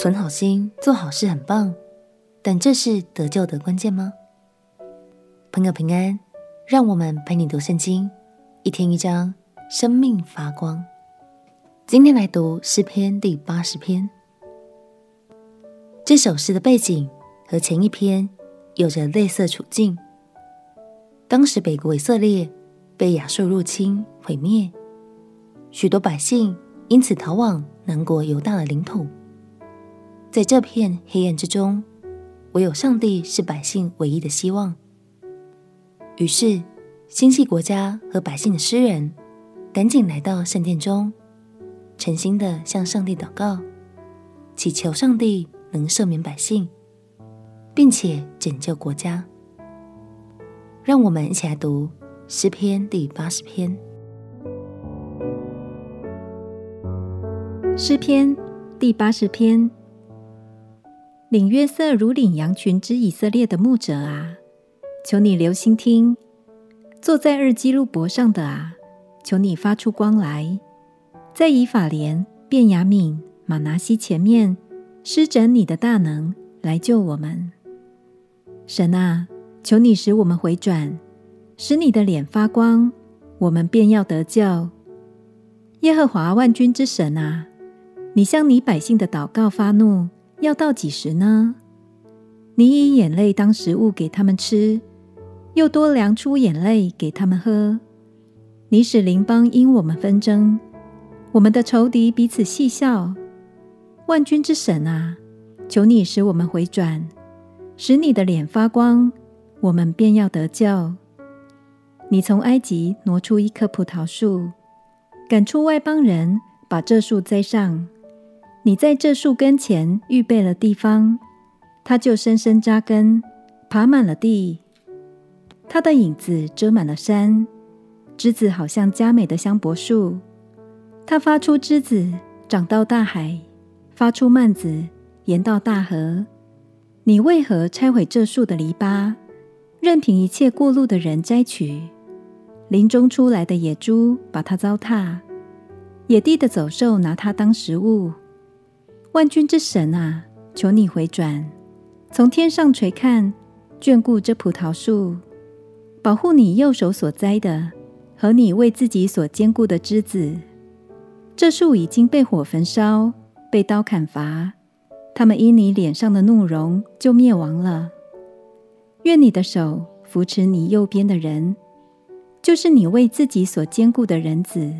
存好心、做好事很棒，但这是得救的关键吗？朋友平安，让我们陪你读圣经，一天一章，生命发光。今天来读诗篇第八十篇。这首诗的背景和前一篇有着类似处境。当时北国以色列被亚述入侵毁灭，许多百姓因此逃往南国犹大的领土。在这片黑暗之中，唯有上帝是百姓唯一的希望。于是，心系国家和百姓的诗人赶紧来到圣殿中，诚心的向上帝祷告，祈求上帝能赦免百姓，并且拯救国家。让我们一起来读诗篇第八十篇。诗篇第八十篇。领约瑟如领羊群之以色列的牧者啊，求你留心听；坐在二基路伯上的啊，求你发出光来，在以法莲、便雅悯、玛拿西前面施展你的大能来救我们。神啊，求你使我们回转，使你的脸发光，我们便要得救。耶和华万军之神啊，你向你百姓的祷告发怒。要到几时呢？你以眼泪当食物给他们吃，又多量出眼泪给他们喝。你使邻邦因我们纷争，我们的仇敌彼此戏笑。万军之神啊，求你使我们回转，使你的脸发光，我们便要得救。你从埃及挪出一棵葡萄树，赶出外邦人，把这树栽上。你在这树跟前预备了地方，它就深深扎根，爬满了地。它的影子遮满了山，枝子好像佳美的香柏树。它发出枝子，长到大海；发出蔓子，延到大河。你为何拆毁这树的篱笆，任凭一切过路的人摘取？林中出来的野猪把它糟蹋，野地的走兽拿它当食物。万军之神啊，求你回转，从天上垂看，眷顾这葡萄树，保护你右手所栽的和你为自己所坚固的枝子。这树已经被火焚烧，被刀砍伐，他们因你脸上的怒容就灭亡了。愿你的手扶持你右边的人，就是你为自己所坚固的人子，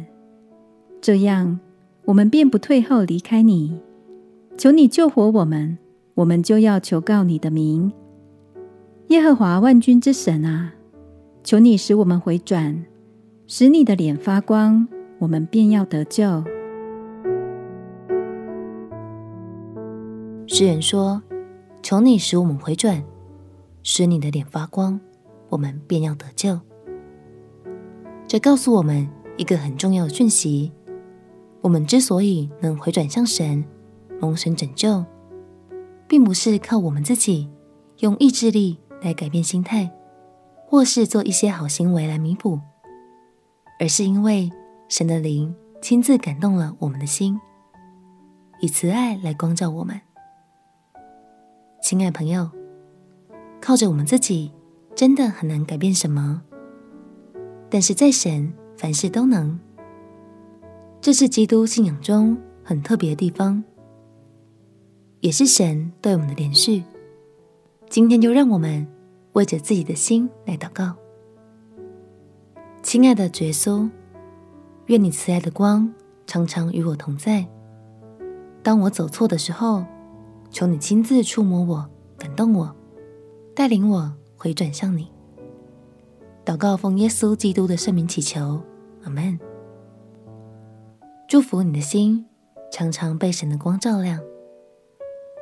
这样我们便不退后离开你。求你救活我们，我们就要求告你的名。耶和华万军之神啊，求你使我们回转，使你的脸发光，我们便要得救。诗人说：“求你使我们回转，使你的脸发光，我们便要得救。”这告诉我们一个很重要的讯息：我们之所以能回转向神。蒙神拯救，并不是靠我们自己用意志力来改变心态，或是做一些好行为来弥补，而是因为神的灵亲自感动了我们的心，以慈爱来光照我们。亲爱朋友，靠着我们自己真的很难改变什么，但是在神凡事都能，这是基督信仰中很特别的地方。也是神对我们的怜恤。今天就让我们为着自己的心来祷告。亲爱的耶稣，愿你慈爱的光常常与我同在。当我走错的时候，求你亲自触摸我，感动我，带领我回转向你。祷告奉耶稣基督的圣名祈求，阿门。祝福你的心常常被神的光照亮。